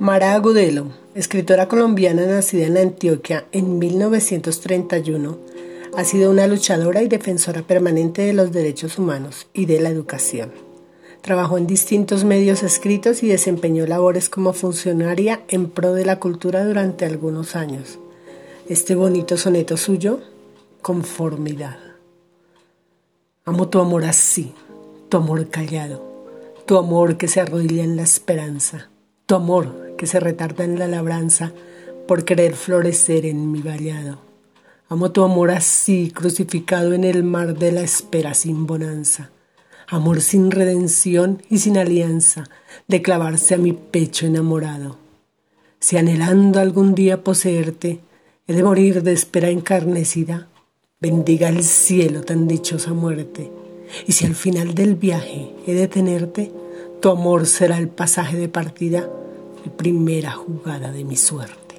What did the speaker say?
Mara Agudelo, escritora colombiana nacida en Antioquia en 1931, ha sido una luchadora y defensora permanente de los derechos humanos y de la educación. Trabajó en distintos medios escritos y desempeñó labores como funcionaria en pro de la cultura durante algunos años. Este bonito soneto suyo, Conformidad. Amo tu amor así, tu amor callado, tu amor que se arrodilla en la esperanza, tu amor que se retarda en la labranza por querer florecer en mi vallado. Amo tu amor así, crucificado en el mar de la espera sin bonanza. Amor sin redención y sin alianza, de clavarse a mi pecho enamorado. Si anhelando algún día poseerte, he de morir de espera encarnecida, bendiga el cielo tan dichosa muerte. Y si al final del viaje he de tenerte, tu amor será el pasaje de partida primera jugada de mi suerte.